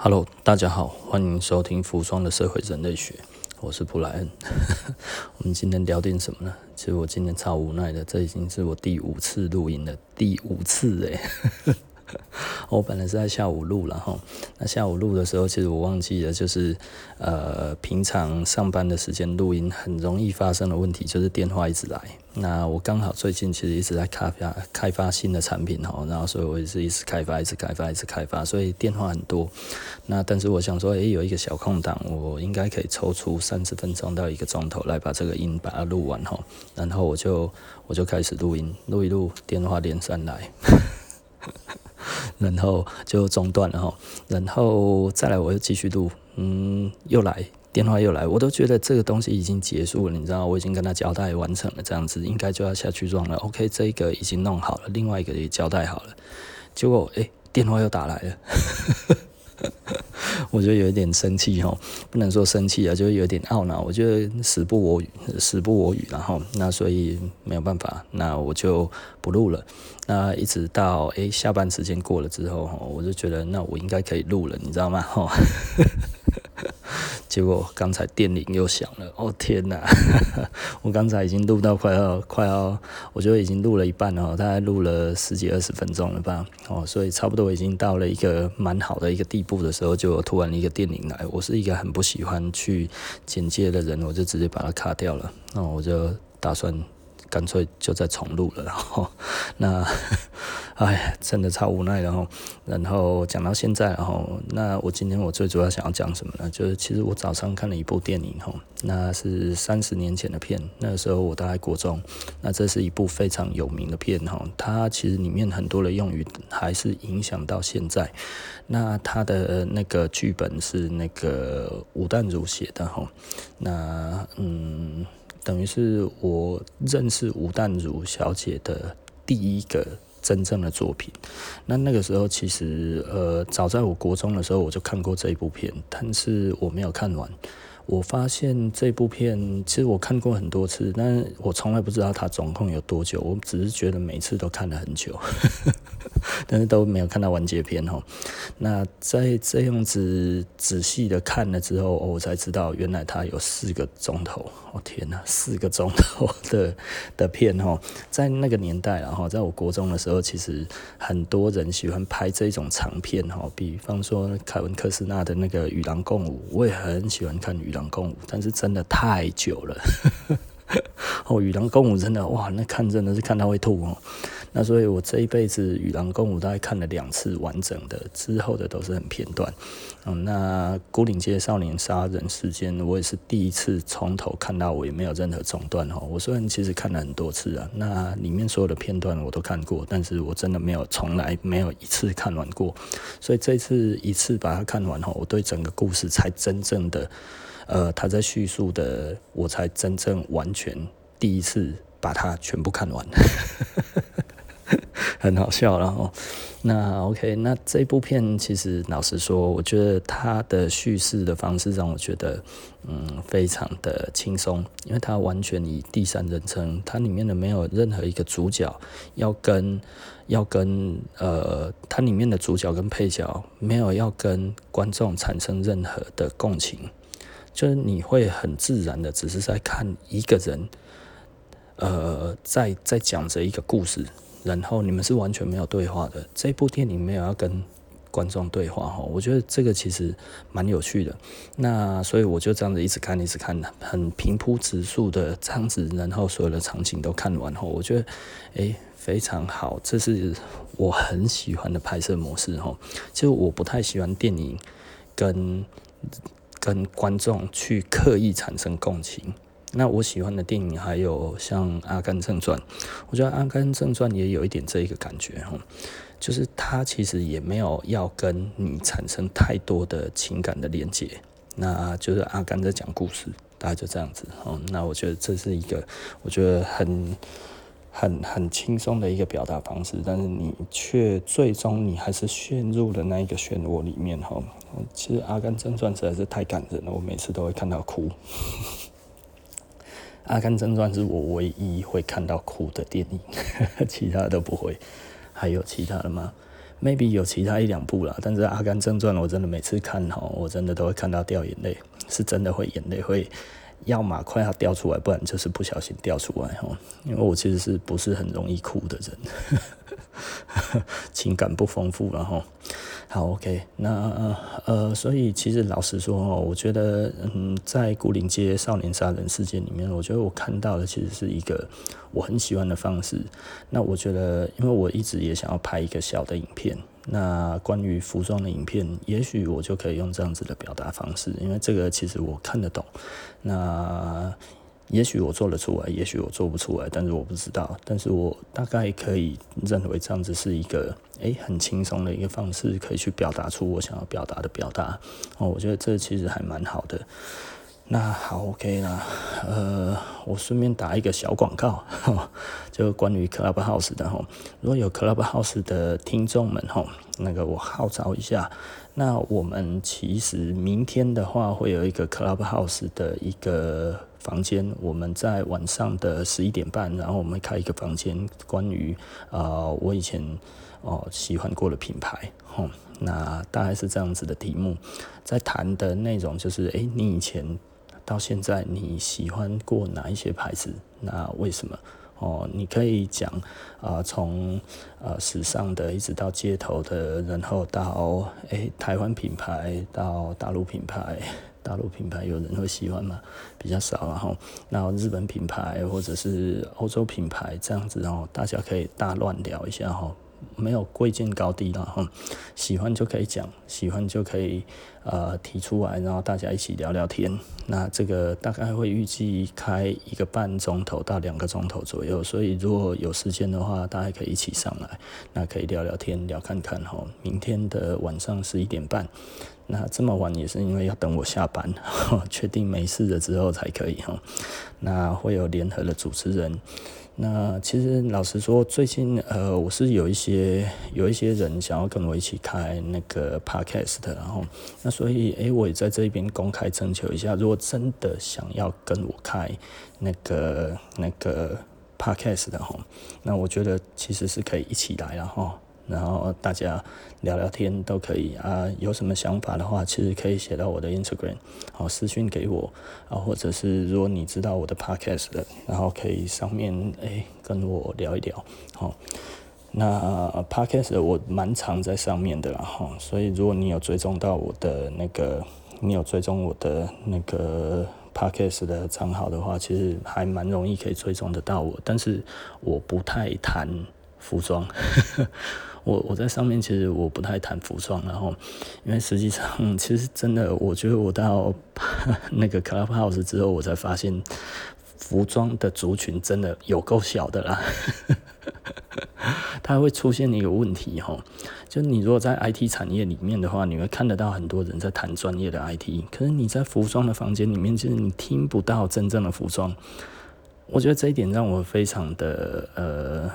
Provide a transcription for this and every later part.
Hello，大家好，欢迎收听服装的社会人类学，我是布莱恩。我们今天聊点什么呢？其实我今天超无奈的，这已经是我第五次录音了，第五次哎。我 本来是在下午录，然后那下午录的时候，其实我忘记了，就是呃，平常上班的时间录音很容易发生的问题，就是电话一直来。那我刚好最近其实一直在开发开发新的产品哈，然后所以我也是一直开发，一直开发，一直开发，所以电话很多。那但是我想说，诶，有一个小空档，我应该可以抽出三十分钟到一个钟头来把这个音把它录完哈。然后我就我就开始录音，录一录，电话连上来。然后就中断了哈，然后再来我又继续录，嗯，又来电话又来，我都觉得这个东西已经结束了，你知道，我已经跟他交代完成了，这样子应该就要下去装了。OK，这个已经弄好了，另外一个也交代好了，结果诶，电话又打来了。我觉得有一点生气哦，不能说生气啊，就有点懊恼。我觉得时不我与，时不我语，然后那所以没有办法，那我就不录了。那一直到诶、下班时间过了之后，我就觉得那我应该可以录了，你知道吗？哈。结果刚才电铃又响了，哦天哪！我刚才已经录到快要快要，我觉得已经录了一半了，大概录了十几二十分钟了吧，哦，所以差不多已经到了一个蛮好的一个地步的时候，就突然一个电铃来。我是一个很不喜欢去剪接的人，我就直接把它卡掉了。那我就打算。干脆就再重录了，然后 那，哎，真的超无奈，然后，然后讲到现在，然后那我今天我最主要想要讲什么呢？就是其实我早上看了一部电影，哈，那是三十年前的片，那个时候我大概国中，那这是一部非常有名的片，哈，它其实里面很多的用语还是影响到现在，那它的那个剧本是那个吴淡如写的，哈，那嗯。等于是我认识吴淡如小姐的第一个真正的作品。那那个时候，其实呃，早在我国中的时候，我就看过这一部片，但是我没有看完。我发现这部片其实我看过很多次，但我从来不知道它总共有多久。我只是觉得每次都看了很久，但是都没有看到完结篇哈。那在这样子仔细的看了之后，我才知道原来它有四个钟头。哦天哪，四个钟头的的片哦，在那个年代然后在我国中的时候，其实很多人喜欢拍这种长片哈，比方说凯文科斯纳的那个《与狼共舞》，我也很喜欢看《与狼》共舞，但是真的太久了。哦，与狼共舞真的哇，那看真的是看到会吐哦。那所以我这一辈子与狼共舞大概看了两次完整的，之后的都是很片段。嗯，那古岭街少年杀人事件，我也是第一次从头看到尾，没有任何中断哦。我虽然其实看了很多次啊，那里面所有的片段我都看过，但是我真的没有从来没有一次看完过。所以这次一次把它看完后，我对整个故事才真正的。呃，他在叙述的，我才真正完全第一次把它全部看完，很好笑。然后，那 OK，那这部片其实老实说，我觉得它的叙事的方式让我觉得，嗯，非常的轻松，因为它完全以第三人称，它里面的没有任何一个主角要跟要跟呃，它里面的主角跟配角没有要跟观众产生任何的共情。就是你会很自然的，只是在看一个人，呃，在在讲着一个故事，然后你们是完全没有对话的。这部电影没有要跟观众对话哈，我觉得这个其实蛮有趣的。那所以我就这样子一直看，一直看，很平铺直述的这样子，然后所有的场景都看完后，我觉得诶非常好，这是我很喜欢的拍摄模式哈。就我不太喜欢电影跟。跟观众去刻意产生共情。那我喜欢的电影还有像《阿甘正传》，我觉得《阿甘正传》也有一点这一个感觉哈，就是他其实也没有要跟你产生太多的情感的连接，那就是阿甘在讲故事，大概就这样子。那我觉得这是一个，我觉得很。很很轻松的一个表达方式，但是你却最终你还是陷入了那一个漩涡里面哈。其实《阿甘正传》实在是太感人了，我每次都会看到哭。《阿甘正传》是我唯一会看到哭的电影，其他都不会。还有其他的吗？maybe 有其他一两部啦，但是《阿甘正传》我真的每次看哈，我真的都会看到掉眼泪，是真的会眼泪会。要么快要掉出来，不然就是不小心掉出来哈。因为我其实是不是很容易哭的人，情感不丰富然后。好，OK，那呃，所以其实老实说哦，我觉得嗯，在牯岭街少年杀人事件里面，我觉得我看到的其实是一个我很喜欢的方式。那我觉得，因为我一直也想要拍一个小的影片。那关于服装的影片，也许我就可以用这样子的表达方式，因为这个其实我看得懂。那也许我做得出来，也许我做不出来，但是我不知道。但是我大概可以认为这样子是一个诶很轻松的一个方式，可以去表达出我想要表达的表达。哦，我觉得这其实还蛮好的。那好，OK 啦，呃，我顺便打一个小广告，就关于 Clubhouse 的哈。如果有 Clubhouse 的听众们哈，那个我号召一下，那我们其实明天的话会有一个 Clubhouse 的一个房间，我们在晚上的十一点半，然后我们开一个房间，关于啊、呃、我以前哦、喜欢过的品牌，吼，那大概是这样子的题目，在谈的内容就是，诶、你以前。到现在你喜欢过哪一些牌子？那为什么？哦，你可以讲啊，从呃时尚的一直到街头的，然后到诶、台湾品牌到大陆品牌，大陆品牌有人会喜欢吗？比较少，然后然后日本品牌或者是欧洲品牌这样子，然后大家可以大乱聊一下哈。没有贵贱高低了哈，喜欢就可以讲，喜欢就可以呃提出来，然后大家一起聊聊天。那这个大概会预计开一个半钟头到两个钟头左右，所以如果有时间的话，大家可以一起上来，那可以聊聊天，聊看看哈。明天的晚上十一点半，那这么晚也是因为要等我下班，确定没事了之后才可以哈。那会有联合的主持人。那其实老实说，最近呃，我是有一些有一些人想要跟我一起开那个 podcast 的，然后那所以诶，我也在这边公开征求一下，如果真的想要跟我开那个那个 podcast 的哈，那我觉得其实是可以一起来了哈。然后大家聊聊天都可以。啊，有什么想法的话，其实可以写到我的 Instagram，好私讯给我啊，或者是如果你知道我的 Podcast 的，然后可以上面诶跟我聊一聊，好，那 Podcast 我蛮常在上面的啦哈，所以如果你有追踪到我的那个，你有追踪我的那个 Podcast 的账号的话，其实还蛮容易可以追踪得到我，但是我不太谈服装。我我在上面其实我不太谈服装，然后因为实际上其实真的，我觉得我到 那个 Clubhouse 之后，我才发现服装的族群真的有够小的啦。它会出现一个问题哈，就你如果在 IT 产业里面的话，你会看得到很多人在谈专业的 IT，可是你在服装的房间里面，其实你听不到真正的服装。我觉得这一点让我非常的呃。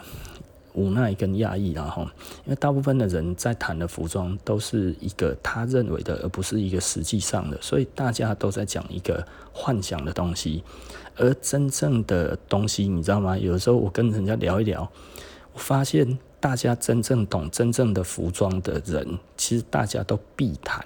无奈跟压抑，然后，因为大部分的人在谈的服装都是一个他认为的，而不是一个实际上的，所以大家都在讲一个幻想的东西，而真正的东西，你知道吗？有时候我跟人家聊一聊，我发现大家真正懂真正的服装的人，其实大家都避谈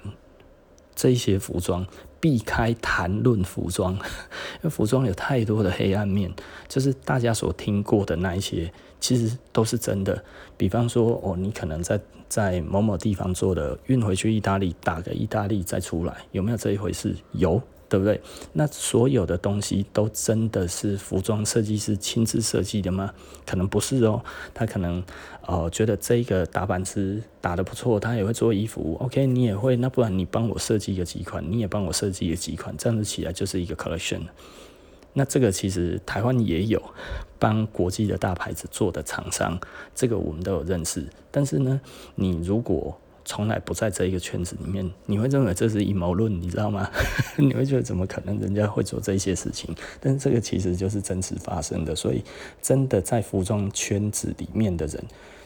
这些服装。避开谈论服装，因为服装有太多的黑暗面，就是大家所听过的那一些，其实都是真的。比方说，哦，你可能在在某某地方做的，运回去意大利，打个意大利再出来，有没有这一回事？有。对不对？那所有的东西都真的是服装设计师亲自设计的吗？可能不是哦，他可能呃觉得这个打版师打得不错，他也会做衣服。OK，你也会，那不然你帮我设计个几款，你也帮我设计个几款，这样子起来就是一个 collection。那这个其实台湾也有帮国际的大牌子做的厂商，这个我们都有认识。但是呢，你如果从来不在这一个圈子里面，你会认为这是阴谋论，你知道吗？你会觉得怎么可能人家会做这些事情？但是这个其实就是真实发生的，所以真的在服装圈子里面的人，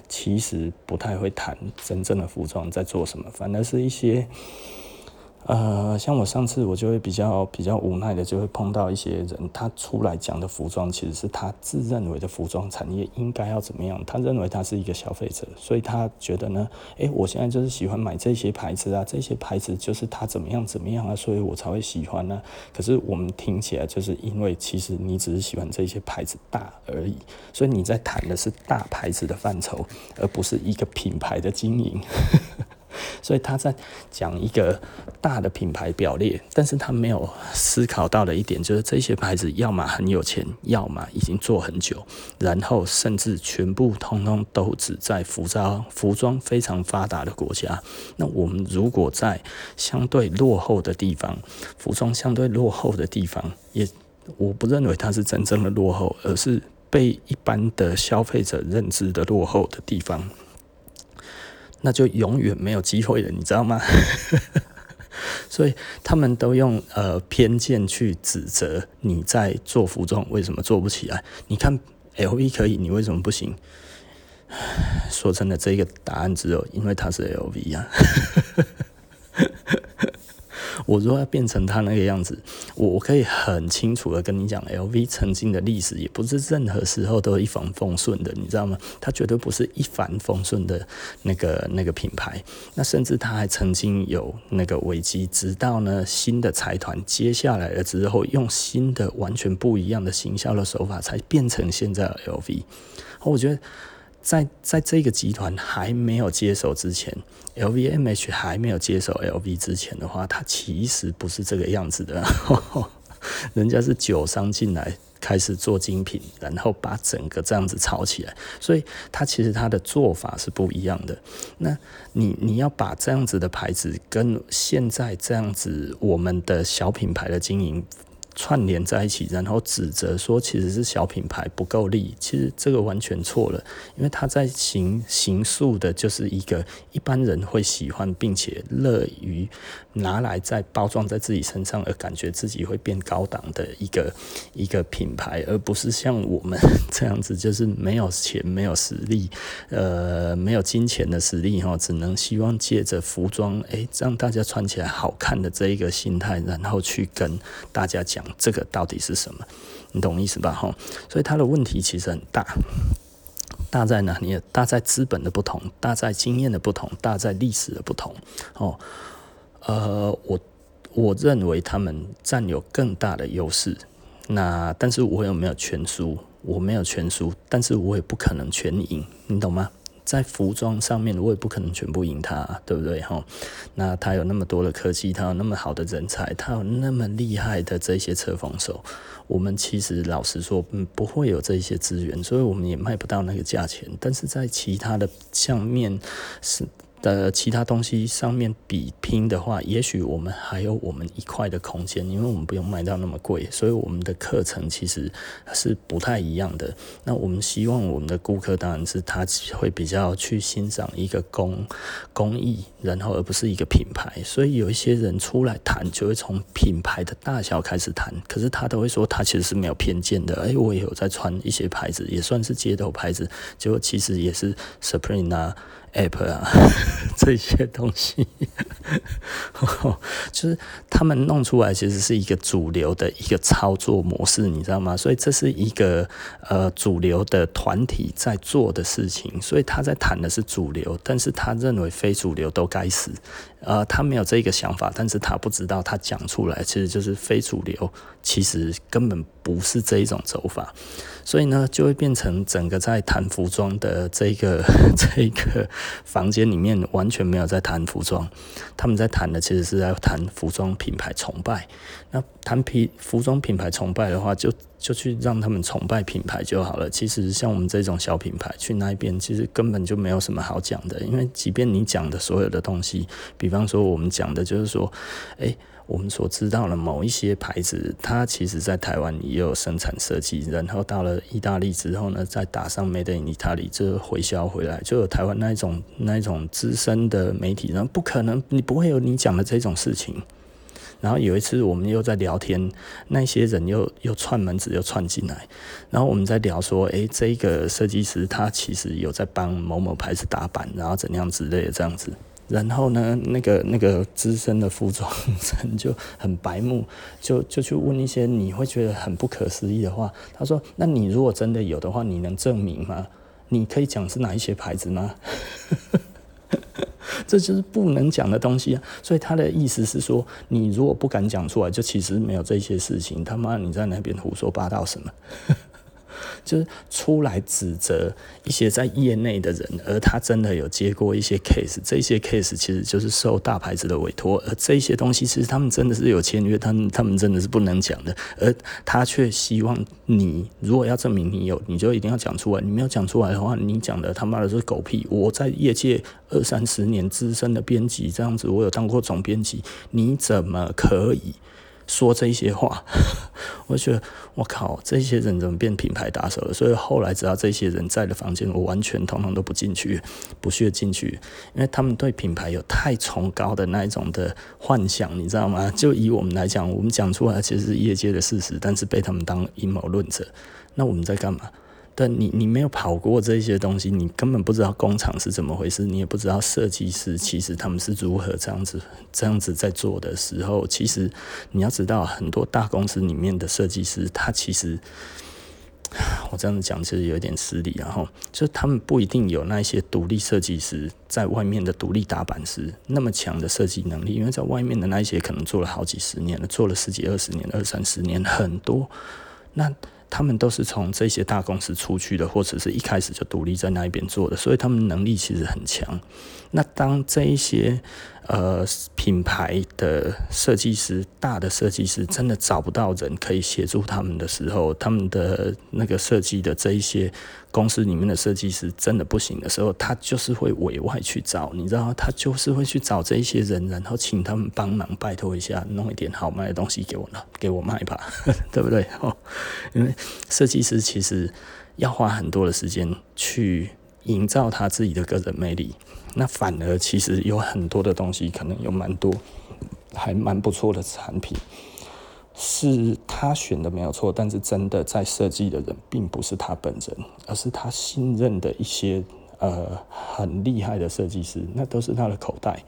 其实不太会谈真正的服装在做什么，反而是一些呃，像我上次我就会比较比较无奈的，就会碰到一些人，他出来讲的服装其实是他自认为的服装产业应该要怎么样，他认为他是一个消费者，所以他觉得呢，诶，我现在就是喜欢买这些牌子啊，这些牌子就是他怎么样怎么样啊，所以我才会喜欢呢、可是我们听起来就是因为其实你只是喜欢这些牌子大而已，所以你在谈的是大牌子的范畴，而不是一个品牌的经营。所以他在讲一个大的品牌表列，但是他没有思考到的一点就是这些牌子要么很有钱，要么已经做很久，然后甚至全部通通都只在服装服装非常发达的国家。那我们如果在相对落后的地方，服装相对落后的地方，也我不认为它是真正的落后，而是被一般的消费者认知的落后的地方。那就永远没有机会了，你知道吗？所以他们都用呃偏见去指责你在做服装为什么做不起来？你看 LV 可以，你为什么不行？说真的，这个答案只有因为它是 LV 啊。我如果要变成他那个样子，我可以很清楚的跟你讲，LV 曾经的历史也不是任何时候都一帆风顺的，你知道吗？它绝对不是一帆风顺的那个那个品牌。那甚至它还曾经有那个危机，直到呢新的财团接下来了之后，用新的完全不一样的行销的手法，才变成现在的 LV。我觉得。在在这个集团还没有接手之前，LVMH 还没有接手 LV 之前的话，它其实不是这个样子的。人家是酒商进来开始做精品，然后把整个这样子炒起来，所以它其实它的做法是不一样的。那你你要把这样子的牌子跟现在这样子我们的小品牌的经营。串联在一起，然后指责说其实是小品牌不够力，其实这个完全错了，因为他在行行塑的就是一个一般人会喜欢并且乐于拿来再包装在自己身上，而感觉自己会变高档的一个 一个品牌，而不是像我们这样子，就是没有钱、没有实力，呃，没有金钱的实力哈，只能希望借着服装，哎，让大家穿起来好看的这一个心态，然后去跟大家讲。这个到底是什么？你懂意思吧？哈，所以他的问题其实很大，大在哪里？大在资本的不同，大在经验的不同，大在历史的不同。哦，呃，我我认为他们占有更大的优势。那但是我有没有全输？我没有全输，但是我也不可能全赢。你懂吗？在服装上面，我也不可能全部赢他，对不对？哈，那他有那么多的科技，他有那么好的人才，他有那么厉害的这些车防手，我们其实老实说，嗯，不会有这些资源，所以我们也卖不到那个价钱。但是在其他的相面是。的其他东西上面比拼的话，也许我们还有我们一块的空间，因为我们不用卖到那么贵，所以我们的课程其实是不太一样的。那我们希望我们的顾客当然是他会比较去欣赏一个工工艺，然后而不是一个品牌。所以有一些人出来谈，就会从品牌的大小开始谈，可是他都会说他其实是没有偏见的。哎，我也有在穿一些牌子，也算是街头牌子，结果其实也是 Supreme 啊。app 啊，这些东西，就是他们弄出来，其实是一个主流的一个操作模式，你知道吗？所以这是一个呃主流的团体在做的事情，所以他在谈的是主流，但是他认为非主流都该死。呃，他没有这个想法，但是他不知道他讲出来其实就是非主流，其实根本不是这一种走法，所以呢，就会变成整个在谈服装的这个 这个房间里面完全没有在谈服装，他们在谈的其实是在谈服装品牌崇拜。那谈皮服装品牌崇拜的话，就就去让他们崇拜品牌就好了。其实像我们这种小品牌去那边，其实根本就没有什么好讲的。因为即便你讲的所有的东西，比比方说我们讲的就是说，诶，我们所知道的某一些牌子，它其实在台湾也有生产设计，然后到了意大利之后呢，再打上 Made in Italy，就回销回来，就有台湾那一种那一种资深的媒体，然后不可能，你不会有你讲的这种事情。然后有一次我们又在聊天，那些人又又串门子又串进来，然后我们在聊说，诶，这个设计师他其实有在帮某某牌子打版，然后怎样之类的这样子。然后呢，那个那个资深的服装人就很白目，就就去问一些你会觉得很不可思议的话。他说：“那你如果真的有的话，你能证明吗？你可以讲是哪一些牌子吗？” 这就是不能讲的东西啊。所以他的意思是说，你如果不敢讲出来，就其实没有这些事情。他妈，你在那边胡说八道什么？就是出来指责一些在业内的人，而他真的有接过一些 case，这些 case 其实就是受大牌子的委托，而这些东西其实他们真的是有签约，他们他们真的是不能讲的，而他却希望你如果要证明你有，你就一定要讲出来，你没有讲出来的话，你讲的他妈的是狗屁。我在业界二三十年资深的编辑，这样子我有当过总编辑，你怎么可以？说这些话，我觉得我靠，这些人怎么变品牌打手了？所以后来只要这些人在的房间，我完全统统都不进去，不屑进去，因为他们对品牌有太崇高的那一种的幻想，你知道吗？就以我们来讲，我们讲出来其实是业界的事实，但是被他们当阴谋论者，那我们在干嘛？但你你没有跑过这些东西，你根本不知道工厂是怎么回事，你也不知道设计师其实他们是如何这样子这样子在做的时候，其实你要知道，很多大公司里面的设计师，他其实我这样子讲其实有点失礼，然后就他们不一定有那些独立设计师在外面的独立打板师那么强的设计能力，因为在外面的那些可能做了好几十年了，做了十几二十年、二三十年，很多那。他们都是从这些大公司出去的，或者是一开始就独立在那一边做的，所以他们能力其实很强。那当这一些呃品牌的设计师、大的设计师真的找不到人可以协助他们的时候，他们的那个设计的这一些公司里面的设计师真的不行的时候，他就是会委外去找，你知道，他就是会去找这一些人，然后请他们帮忙，拜托一下，弄一点好卖的东西给我了，给我卖吧，对不对？哦，因为设计师其实要花很多的时间去营造他自己的个人魅力。那反而其实有很多的东西，可能有蛮多还蛮不错的产品，是他选的没有错，但是真的在设计的人并不是他本人，而是他信任的一些呃很厉害的设计师，那都是他的口袋。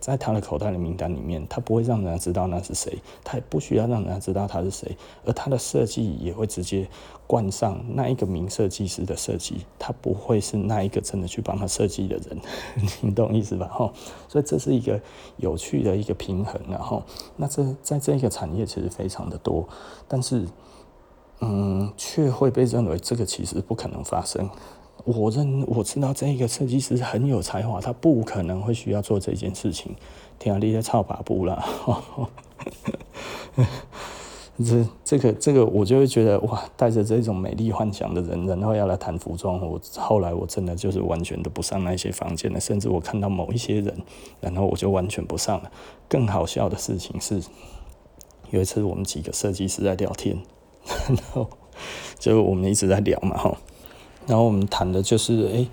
在他的口袋的名单里面，他不会让人家知道那是谁，他也不需要让人家知道他是谁，而他的设计也会直接冠上那一个名设计师的设计，他不会是那一个真的去帮他设计的人，你懂意思吧？哈，所以这是一个有趣的一个平衡，然后那这在这个产业其实非常的多，但是嗯，却会被认为这个其实不可能发生。我认我知道这个设计师很有才华，他不可能会需要做这件事情。天啊，你在操把布啦！这这个这个，我就会觉得哇，带着这种美丽幻想的人，然后要来谈服装，我后来我真的就是完全都不上那些房间了，甚至我看到某一些人，然后我就完全不上了。更好笑的事情是，有一次我们几个设计师在聊天，然后就我们一直在聊嘛，哈。然后我们谈的就是，哎，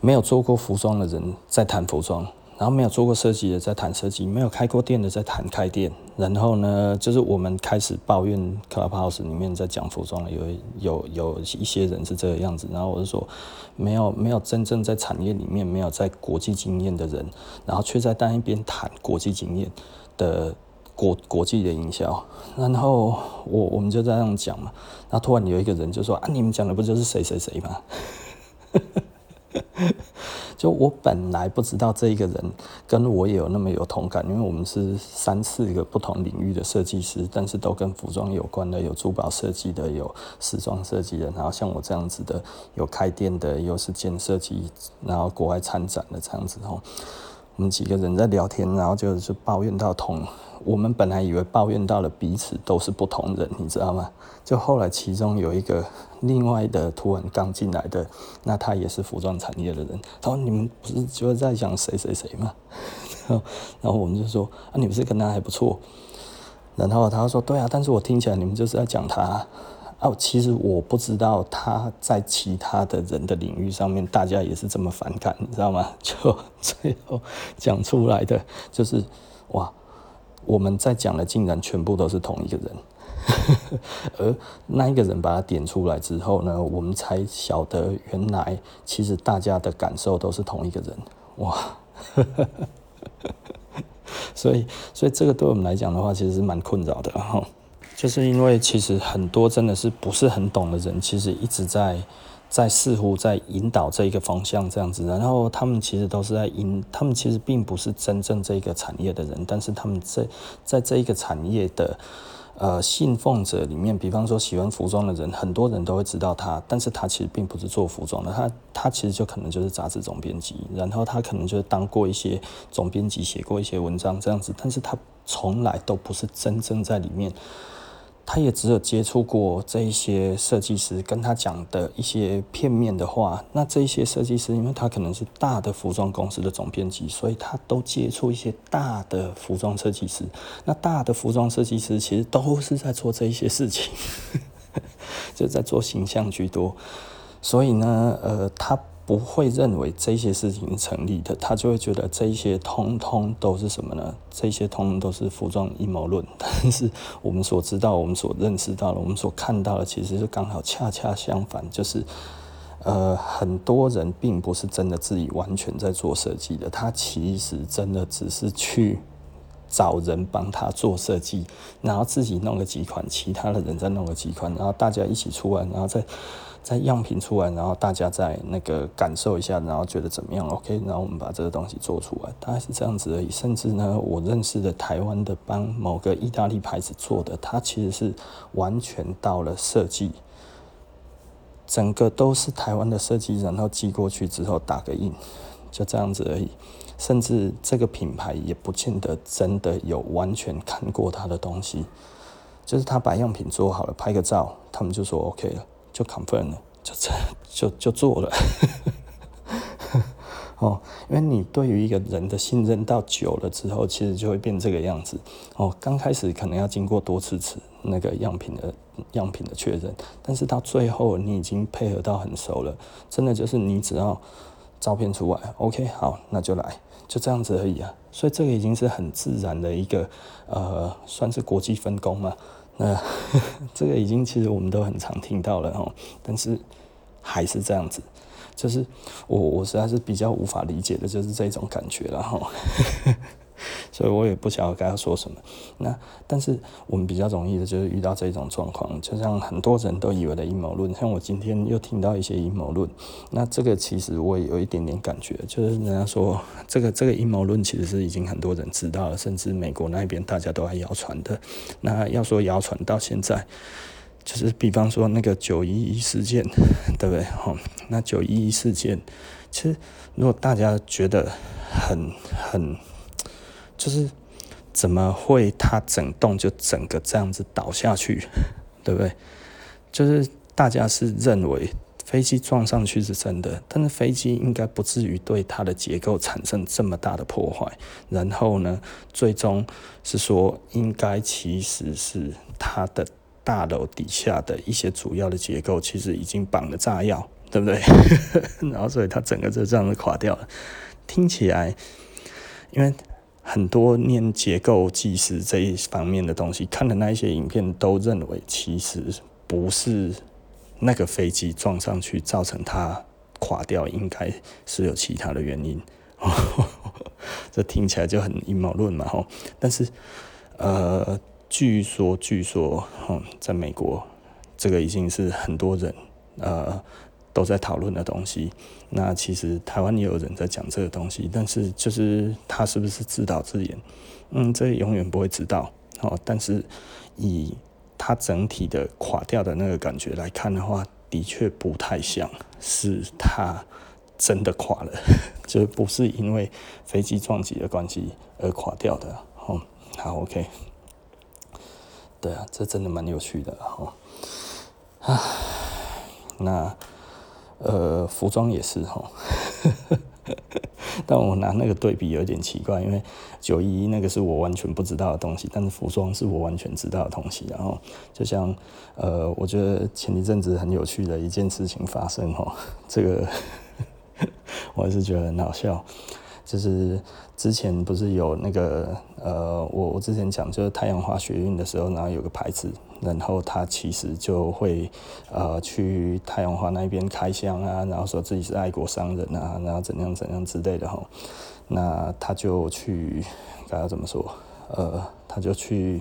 没有做过服装的人在谈服装，然后没有做过设计的在谈设计，没有开过店的在谈开店。然后呢，就是我们开始抱怨 Clubhouse 里面在讲服装，有有有一些人是这个样子。然后我就说，没有没有真正在产业里面没有在国际经验的人，然后却在单一边谈国际经验的。国国际的营销，然后我我们就这样讲嘛，然后突然有一个人就说啊，你们讲的不就是谁谁谁吗？就我本来不知道这一个人跟我也有那么有同感，因为我们是三四个不同领域的设计师，但是都跟服装有关的，有珠宝设计的，有时装设计的，然后像我这样子的，有开店的，又是兼设计，然后国外参展的这样子哦。我们几个人在聊天，然后就就抱怨到同。我们本来以为抱怨到了彼此都是不同人，你知道吗？就后来其中有一个另外的突然刚进来的，那他也是服装产业的人。他说：“你们不是就是在讲谁谁谁吗？” 然后，我们就说：“啊，你不是跟他还不错？”然后他说：“对啊，但是我听起来你们就是在讲他啊。其实我不知道他在其他的人的领域上面，大家也是这么反感，你知道吗？就最后讲出来的就是哇。”我们在讲的竟然全部都是同一个人，而那一个人把他点出来之后呢，我们才晓得原来其实大家的感受都是同一个人，哇！所以，所以这个对我们来讲的话，其实是蛮困扰的。然后，就是因为其实很多真的是不是很懂的人，其实一直在在似乎在引导这一个方向这样子。然后他们其实都是在引，他们其实并不是真正这个产业的人，但是他们在在这一个产业的。呃，信奉者里面，比方说喜欢服装的人，很多人都会知道他，但是他其实并不是做服装的，他他其实就可能就是杂志总编辑，然后他可能就是当过一些总编辑，写过一些文章这样子，但是他从来都不是真正在里面。他也只有接触过这一些设计师跟他讲的一些片面的话。那这一些设计师，因为他可能是大的服装公司的总编辑，所以他都接触一些大的服装设计师。那大的服装设计师其实都是在做这一些事情，就在做形象居多。所以呢，呃，他。不会认为这些事情成立的，他就会觉得这些通通都是什么呢？这些通通都是服装阴谋论。但是我们所知道、我们所认识到的、我们所看到的，其实是刚好恰恰相反，就是呃，很多人并不是真的自己完全在做设计的，他其实真的只是去找人帮他做设计，然后自己弄个几款，其他的人再弄个几款，然后大家一起出来，然后再。在样品出来，然后大家再那个感受一下，然后觉得怎么样？OK，然后我们把这个东西做出来，大概是这样子而已。甚至呢，我认识的台湾的帮某个意大利牌子做的，它其实是完全到了设计，整个都是台湾的设计，然后寄过去之后打个印，就这样子而已。甚至这个品牌也不见得真的有完全看过他的东西，就是他把样品做好了，拍个照，他们就说 OK 了。就 confirm 了，就这就就做了，哦，因为你对于一个人的信任到久了之后，其实就会变这个样子。哦，刚开始可能要经过多次次那个样品的样品的确认，但是到最后你已经配合到很熟了，真的就是你只要照片出来，OK，好，那就来，就这样子而已啊。所以这个已经是很自然的一个呃，算是国际分工嘛。那这个已经其实我们都很常听到了哦，但是还是这样子，就是我我实在是比较无法理解的，就是这种感觉了哈。所以我也不晓得该说什么。那但是我们比较容易的就是遇到这种状况，就像很多人都以为的阴谋论，像我今天又听到一些阴谋论。那这个其实我也有一点点感觉，就是人家说这个这个阴谋论其实是已经很多人知道了，甚至美国那边大家都在谣传的。那要说谣传到现在，就是比方说那个九一一事件，对不对？哈，那九一一事件，其实如果大家觉得很很。就是怎么会它整栋就整个这样子倒下去，对不对？就是大家是认为飞机撞上去是真的，但是飞机应该不至于对它的结构产生这么大的破坏。然后呢，最终是说应该其实是它的大楼底下的一些主要的结构其实已经绑了炸药，对不对？然后所以它整个就这样子垮掉了。听起来，因为。很多念结构技师这一方面的东西，看的那一些影片，都认为其实不是那个飞机撞上去造成它垮掉，应该是有其他的原因。这听起来就很阴谋论嘛，吼！但是，呃，据说，据说，在美国，这个已经是很多人，呃。都在讨论的东西，那其实台湾也有人在讲这个东西，但是就是他是不是自导自演，嗯，这永远不会知道哦。但是以他整体的垮掉的那个感觉来看的话，的确不太像是他真的垮了，就不是因为飞机撞击的关系而垮掉的。哦，好，OK，对啊，这真的蛮有趣的哦。啊，那。呃，服装也是哈，但我拿那个对比有点奇怪，因为九一一那个是我完全不知道的东西，但是服装是我完全知道的东西。然后就像呃，我觉得前一阵子很有趣的一件事情发生哈，这个 我还是觉得很好笑。就是之前不是有那个呃，我我之前讲就是太阳花学运的时候，然后有个牌子，然后他其实就会呃去太阳花那边开箱啊，然后说自己是爱国商人啊，然后怎样怎样之类的哈。那他就去该要怎么说？呃，他就去，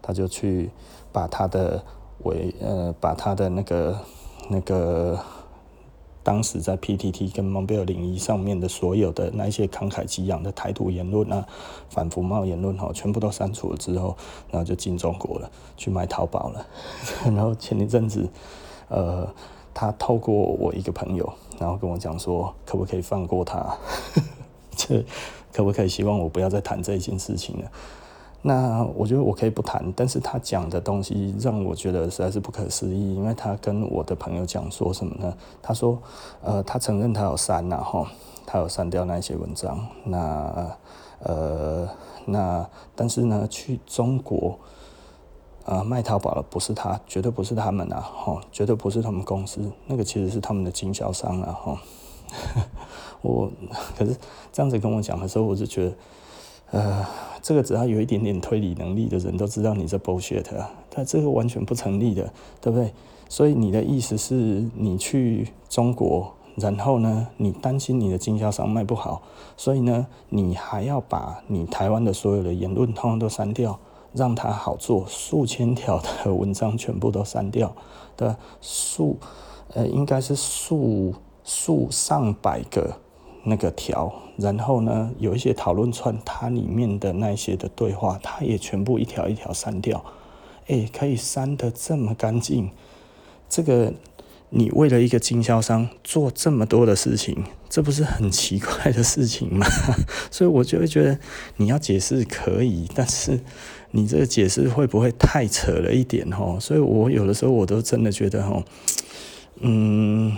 他就去把他的为呃，把他的那个那个。当时在 PTT 跟蒙贝尔零一上面的所有的那些慷慨激昂的台独言论啊、反服贸言论哈，全部都删除了之后，然后就进中国了，去卖淘宝了。然后前一阵子，呃，他透过我一个朋友，然后跟我讲说，可不可以放过他？这可不可以希望我不要再谈这件事情了？那我觉得我可以不谈，但是他讲的东西让我觉得实在是不可思议，因为他跟我的朋友讲说什么呢？他说，呃，他承认他有删呐，哈，他有删掉那些文章，那，呃，那但是呢，去中国，呃，卖淘宝的不是他，绝对不是他们啊，哈，绝对不是他们公司，那个其实是他们的经销商啊，哈，我可是这样子跟我讲的时候，我就觉得。呃，这个只要有一点点推理能力的人都知道你这 bullshit 啊，但这个完全不成立的，对不对？所以你的意思是你去中国，然后呢，你担心你的经销商卖不好，所以呢，你还要把你台湾的所有的言论通通都删掉，让他好做，数千条的文章全部都删掉的数，呃，应该是数数上百个。那个条，然后呢，有一些讨论串，它里面的那些的对话，它也全部一条一条删掉。诶，可以删得这么干净，这个你为了一个经销商做这么多的事情，这不是很奇怪的事情吗？所以我就会觉得你要解释可以，但是你这个解释会不会太扯了一点哦？所以我有的时候我都真的觉得哦。嗯，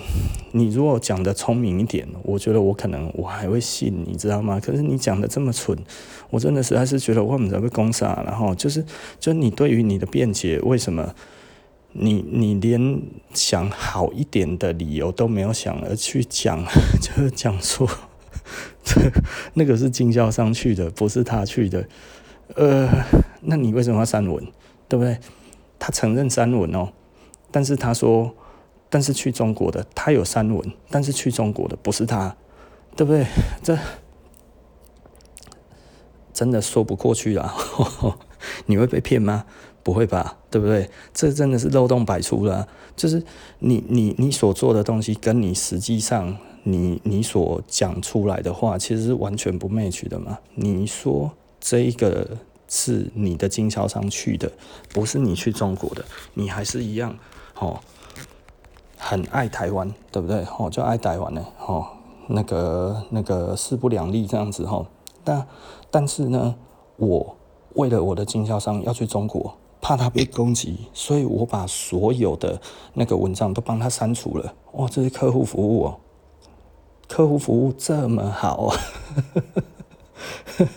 你如果讲的聪明一点，我觉得我可能我还会信，你知道吗？可是你讲的这么蠢，我真的实在是觉得我们在被攻杀。然后就是，就你对于你的辩解，为什么你你连想好一点的理由都没有想，而去讲，就是讲说，这那个是经销商去的，不是他去的。呃，那你为什么要删文？对不对？他承认删文哦，但是他说。但是去中国的他有三文，但是去中国的不是他，对不对？这真的说不过去啊！你会被骗吗？不会吧，对不对？这真的是漏洞百出了。就是你你你所做的东西，跟你实际上你你所讲出来的话，其实是完全不 match 的嘛。你说这一个是你的经销商去的，不是你去中国的，你还是一样哦。很爱台湾，对不对？哦，就爱台湾呢，哦，那个那个势不两立这样子哈。但但是呢，我为了我的经销商要去中国，怕他被攻击，所以我把所有的那个文章都帮他删除了。哇，这是客户服务哦，客户服务这么好啊！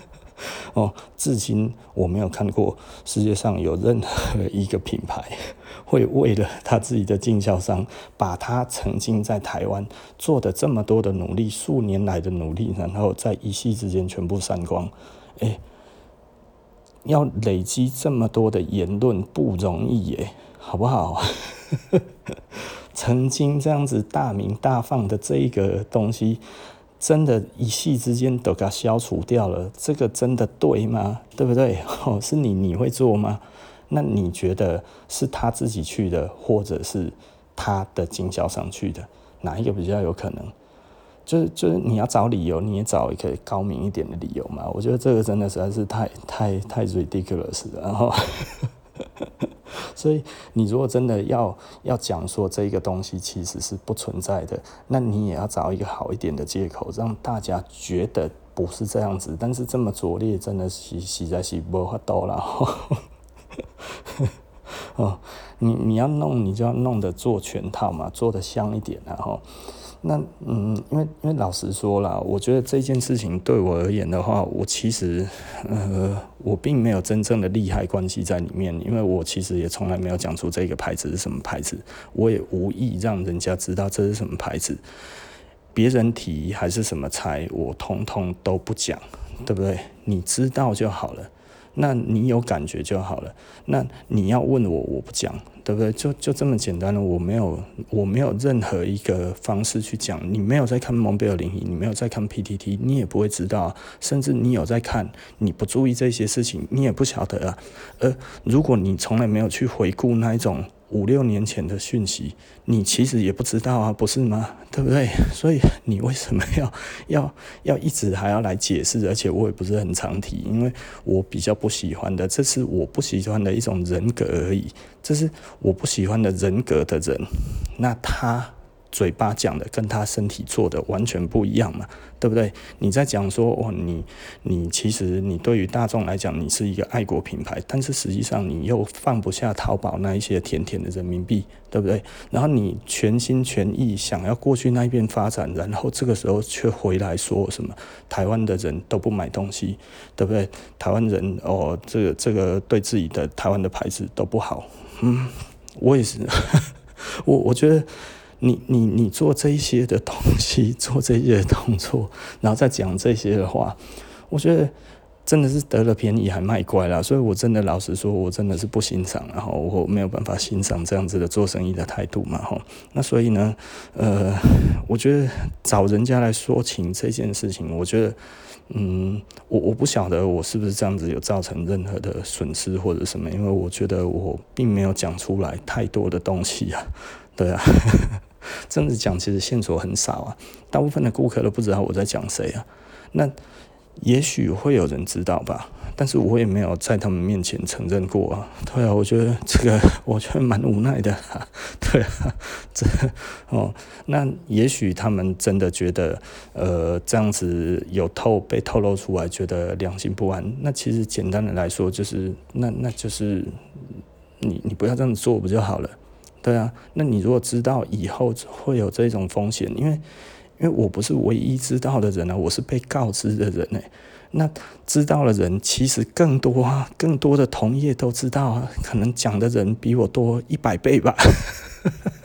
哦，至今我没有看过世界上有任何一个品牌会为了他自己的经销商，把他曾经在台湾做的这么多的努力，数年来的努力，然后在一夕之间全部删光。哎，要累积这么多的言论不容易耶，好不好？曾经这样子大鸣大放的这一个东西。真的，一夕之间都给它消除掉了，这个真的对吗？对不对？哦，是你，你会做吗？那你觉得是他自己去的，或者是他的经销商去的，哪一个比较有可能？就是就是你要找理由，你也找一个高明一点的理由嘛。我觉得这个真的实在是太太太 ridiculous 了，然后。所以，你如果真的要要讲说这个东西其实是不存在的，那你也要找一个好一点的借口，让大家觉得不是这样子。但是这么拙劣，真的是实在是没法度了。哦，你你要弄，你就要弄得做全套嘛，做得香一点，然后。那嗯，因为因为老实说了，我觉得这件事情对我而言的话，我其实呃，我并没有真正的利害关系在里面，因为我其实也从来没有讲出这个牌子是什么牌子，我也无意让人家知道这是什么牌子，别人提还是什么猜，我通通都不讲，对不对？你知道就好了。那你有感觉就好了。那你要问我，我不讲，对不对？就就这么简单的。我没有，我没有任何一个方式去讲。你没有在看蒙贝尔灵异，你没有在看 PTT，你也不会知道。甚至你有在看，你不注意这些事情，你也不晓得啊。而如果你从来没有去回顾那一种。五六年前的讯息，你其实也不知道啊，不是吗？对不对？所以你为什么要要要一直还要来解释？而且我也不是很常提，因为我比较不喜欢的，这是我不喜欢的一种人格而已。这是我不喜欢的人格的人，那他。嘴巴讲的跟他身体做的完全不一样嘛，对不对？你在讲说哦，你你其实你对于大众来讲，你是一个爱国品牌，但是实际上你又放不下淘宝那一些甜甜的人民币，对不对？然后你全心全意想要过去那边发展，然后这个时候却回来说什么台湾的人都不买东西，对不对？台湾人哦，这个这个对自己的台湾的牌子都不好，嗯，我也是，我我觉得。你你你做这一些的东西，做这些动作，然后再讲这些的话，我觉得真的是得了便宜还卖乖啦。所以我真的老实说，我真的是不欣赏，然后我没有办法欣赏这样子的做生意的态度嘛，吼。那所以呢，呃，我觉得找人家来说情这件事情，我觉得，嗯，我我不晓得我是不是这样子有造成任何的损失或者什么，因为我觉得我并没有讲出来太多的东西啊，对啊。这样子讲，其实线索很少啊，大部分的顾客都不知道我在讲谁啊。那也许会有人知道吧，但是我也没有在他们面前承认过啊。对啊，我觉得这个 我觉得蛮无奈的啊。对啊，这哦，那也许他们真的觉得，呃，这样子有透被透露出来，觉得良心不安。那其实简单的来说，就是那那就是你你不要这样做不就好了？对啊，那你如果知道以后会有这种风险，因为因为我不是唯一知道的人啊，我是被告知的人哎。那知道的人其实更多啊，更多的同业都知道啊，可能讲的人比我多一百倍吧。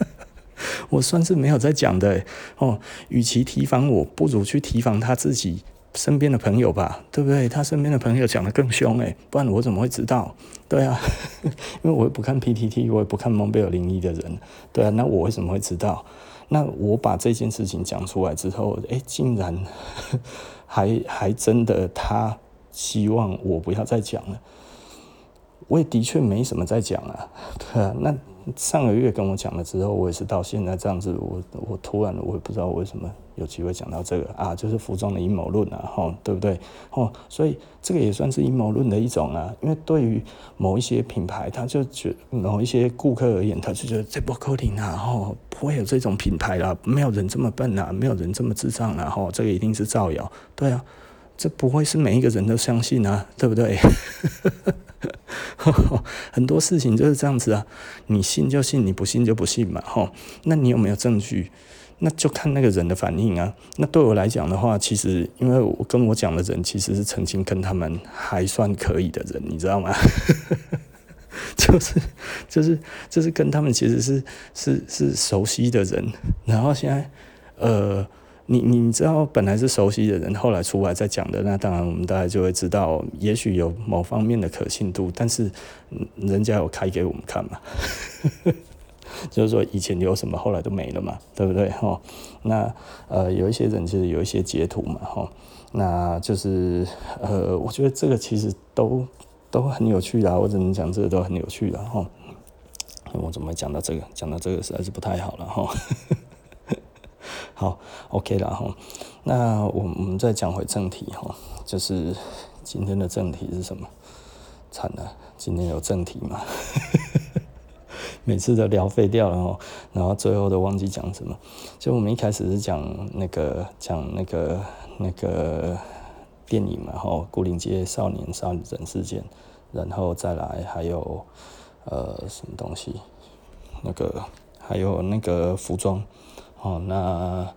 我算是没有在讲的哦，与其提防我，不如去提防他自己。身边的朋友吧，对不对？他身边的朋友讲得更凶诶，不然我怎么会知道？对啊，因为我也不看 PTT，我也不看蒙贝尔零一的人，对啊，那我为什么会知道？那我把这件事情讲出来之后，诶，竟然 还还真的他希望我不要再讲了，我也的确没什么再讲啊，对啊，那。上个月跟我讲了之后，我也是到现在这样子，我我突然我也不知道为什么有机会讲到这个啊，就是服装的阴谋论啊，吼，对不对？吼，所以这个也算是阴谋论的一种啊，因为对于某一些品牌，他就觉某一些顾客而言，他就觉得这不可能啊，吼，不会有这种品牌啦，没有人这么笨啊，没有人这么智障啊，吼，这个一定是造谣，对啊，这不会是每一个人都相信啊，对不对？很多事情就是这样子啊，你信就信，你不信就不信嘛，吼。那你有没有证据？那就看那个人的反应啊。那对我来讲的话，其实因为我跟我讲的人其实是曾经跟他们还算可以的人，你知道吗？就是就是就是跟他们其实是是是熟悉的人，然后现在呃。你你知道，本来是熟悉的人，后来出来再讲的，那当然我们大家就会知道，也许有某方面的可信度，但是人家有开给我们看嘛，就是说以前有什么，后来都没了嘛，对不对？哈，那呃有一些人其实有一些截图嘛，哈，那就是呃，我觉得这个其实都都很有趣的，我只能讲这个都很有趣的哈。我怎么讲到这个？讲到这个实在是不太好了哈。好，OK 了哈。那我我们再讲回正题哈，就是今天的正题是什么？惨了，今天有正题吗？每次都聊废掉了哈，然后最后都忘记讲什么。就我们一开始是讲那个讲那个那个电影嘛，哈，牯岭街少年杀人事件，然后再来还有呃什么东西？那个还有那个服装。哦，那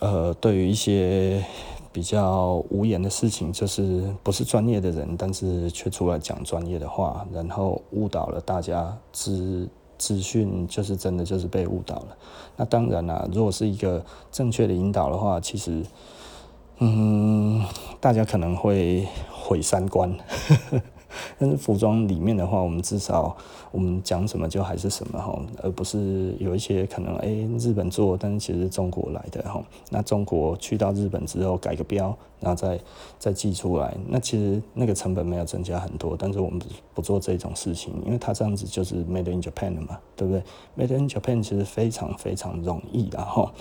呃，对于一些比较无言的事情，就是不是专业的人，但是却出来讲专业的话，然后误导了大家资资讯，就是真的就是被误导了。那当然啦，如果是一个正确的引导的话，其实，嗯，大家可能会毁三观。但是服装里面的话，我们至少我们讲什么就还是什么哈，而不是有一些可能哎、日本做，但是其实中国来的哈。那中国去到日本之后改个标，然后再再寄出来，那其实那个成本没有增加很多，但是我们不做这种事情，因为它这样子就是 Made in Japan 的嘛，对不对？Made in Japan 其实非常非常容易的哈。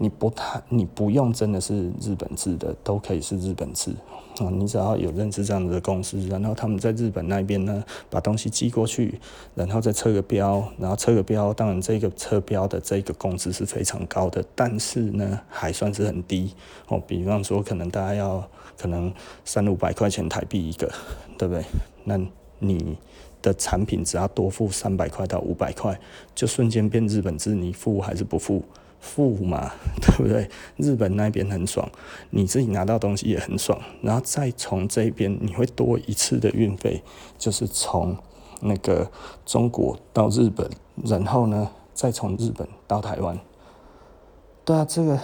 你不太，你不用真的是日本制的，都可以是日本制啊。你只要有认识这样子的公司，然后他们在日本那边呢，把东西寄过去，然后再测个标，然后测个标，当然这个测标的这个工资是非常高的，但是呢，还算是很低哦。比方说，可能大家要可能三五百块钱台币一个，对不对？那你的产品只要多付三百块到五百块，就瞬间变日本制，你付还是不付？付嘛，对不对？日本那边很爽，你自己拿到东西也很爽，然后再从这边你会多一次的运费，就是从那个中国到日本，然后呢再从日本到台湾。对啊，这个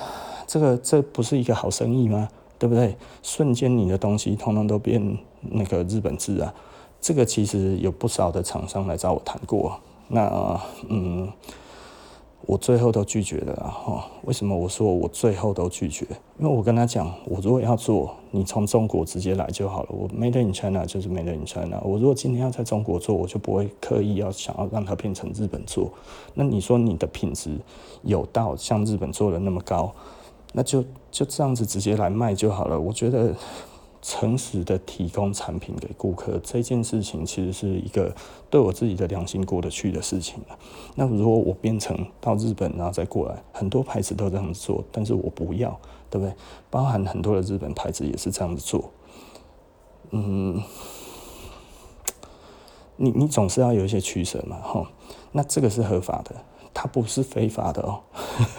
这个这不是一个好生意吗？对不对？瞬间你的东西通通都变那个日本制啊！这个其实有不少的厂商来找我谈过，那嗯。我最后都拒绝了！哈，为什么我说我最后都拒绝？因为我跟他讲，我如果要做，你从中国直接来就好了。我 Made in China 就是 Made in China。我如果今天要在中国做，我就不会刻意要想要让它变成日本做。那你说你的品质有到像日本做的那么高，那就就这样子直接来卖就好了。我觉得。诚实的提供产品给顾客这件事情，其实是一个对我自己的良心过得去的事情。那如果我变成到日本然后再过来，很多牌子都这样子做，但是我不要，对不对？包含很多的日本牌子也是这样子做。嗯，你你总是要有一些取舍嘛，哈。那这个是合法的，它不是非法的哦。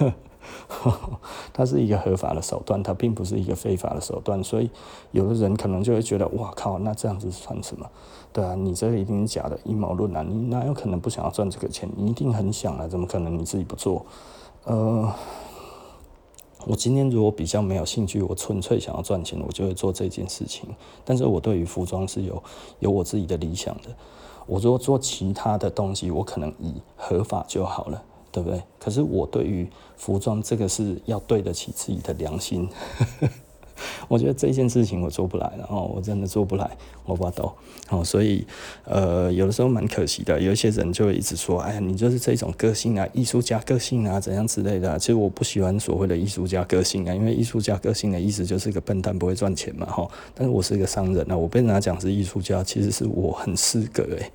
它是一个合法的手段，它并不是一个非法的手段，所以有的人可能就会觉得，哇靠，那这样子算什么？对啊，你这个一定是假的阴谋论啊！你哪有可能不想要赚这个钱？你一定很想啊，怎么可能你自己不做？呃，我今天如果比较没有兴趣，我纯粹想要赚钱，我就会做这件事情。但是我对于服装是有有我自己的理想的。我如果做其他的东西，我可能以合法就好了。对不对？可是我对于服装这个是要对得起自己的良心，我觉得这件事情我做不来了哦，我真的做不来，我不懂哦，所以呃，有的时候蛮可惜的。有一些人就会一直说，哎呀，你就是这种个性啊，艺术家个性啊，怎样之类的。其实我不喜欢所谓的艺术家个性啊，因为艺术家个性的意思就是个笨蛋不会赚钱嘛，哈。但是我是一个商人啊，我被人家讲是艺术家，其实是我很失格哎。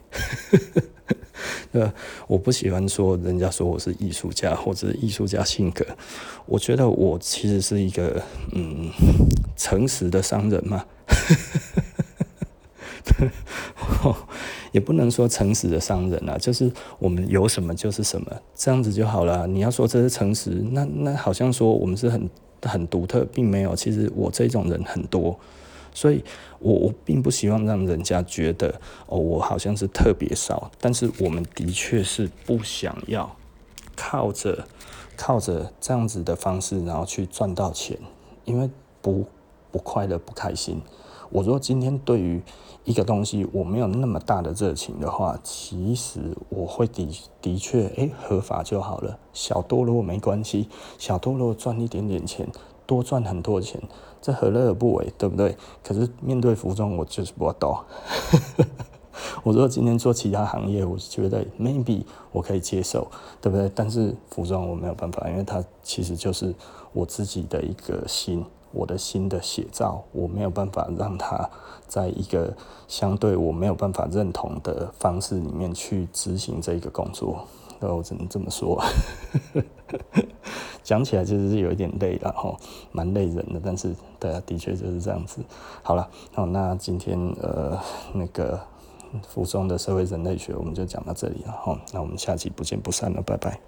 呃，我不喜欢说人家说我是艺术家或者艺术家性格，我觉得我其实是一个嗯诚实的商人嘛，也不能说诚实的商人啊，就是我们有什么就是什么，这样子就好了。你要说这是诚实，那那好像说我们是很很独特，并没有。其实我这种人很多。所以我，我并不希望让人家觉得哦，我好像是特别少。但是，我们的确是不想要靠着靠着这样子的方式，然后去赚到钱，因为不不快乐、不开心。我说今天对于一个东西我没有那么大的热情的话，其实我会的 的确哎、合法就好了，小多如果没关系，小多如果赚一点点钱。多赚很多钱，这何乐而不为，对不对？可是面对服装，我就是不懂。我如果今天做其他行业，我觉得 maybe 我可以接受，对不对？但是服装我没有办法，因为它其实就是我自己的一个心，我的心的写照，我没有办法让它在一个相对我没有办法认同的方式里面去执行这个工作。我只能这么说，讲起来其实是有一点累了哈，蛮累人的。但是，对啊，的确就是这样子。好了，好，那今天呃那个服装的社会人类学，我们就讲到这里了哈。那我们下期不见不散了，拜拜。